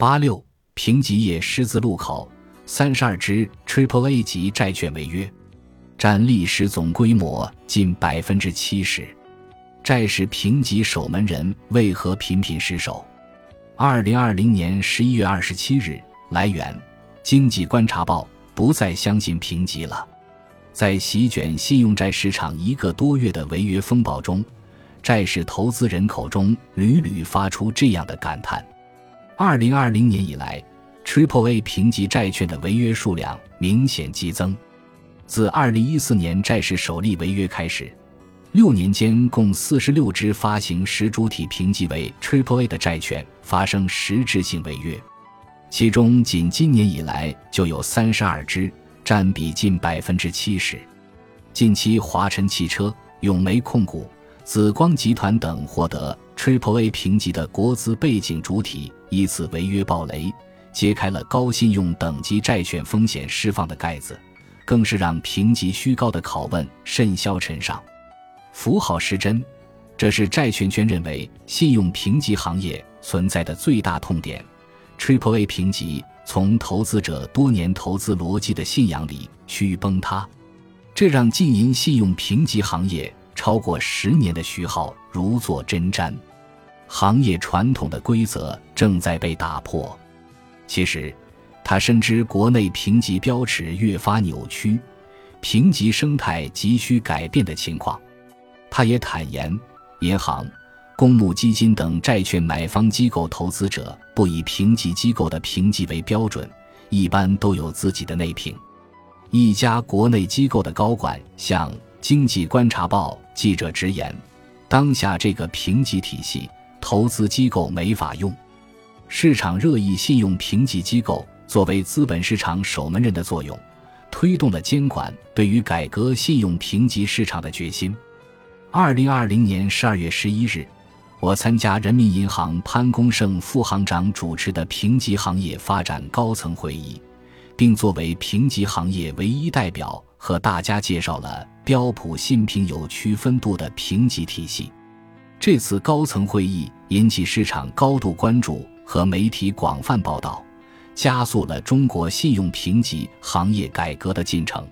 八六评级业十字路口，三十二只 Triple A 级债券违约，占历史总规模近百分之七十。债市评级守门人为何频频失守？二零二零年十一月二十七日，来源：经济观察报。不再相信评级了。在席卷信用债市场一个多月的违约风暴中，债市投资人口中屡屡发出这样的感叹：二零二零年以来，Triple A 评级债券的违约数量明显激增。自二零一四年债市首例违约开始。六年间，共四十六只发行实主体评级为 Triple A 的债券发生实质性违约，其中仅今年以来就有三十二只，占比近百分之七十。近期，华晨汽车、永煤控股、紫光集团等获得 Triple A 评级的国资背景主体依次违约暴雷，揭开了高信用等级债券风险释放的盖子，更是让评级虚高的拷问甚嚣尘上。符号失真，这是债券圈认为信用评级行业存在的最大痛点。Triple A 评级从投资者多年投资逻辑的信仰里趋于崩塌，这让经营信用评级行业超过十年的徐浩如坐针毡。行业传统的规则正在被打破。其实，他深知国内评级标尺越发扭曲，评级生态急需改变的情况。他也坦言，银行、公募基金等债券买方机构投资者不以评级机构的评级为标准，一般都有自己的内评。一家国内机构的高管向《经济观察报》记者直言：“当下这个评级体系，投资机构没法用。市场热议信用评级机构作为资本市场守门人的作用，推动了监管对于改革信用评级市场的决心。”二零二零年十二月十一日，我参加人民银行潘功胜副行长主持的评级行业发展高层会议，并作为评级行业唯一代表，和大家介绍了标普信评有区分度的评级体系。这次高层会议引起市场高度关注和媒体广泛报道，加速了中国信用评级行业改革的进程。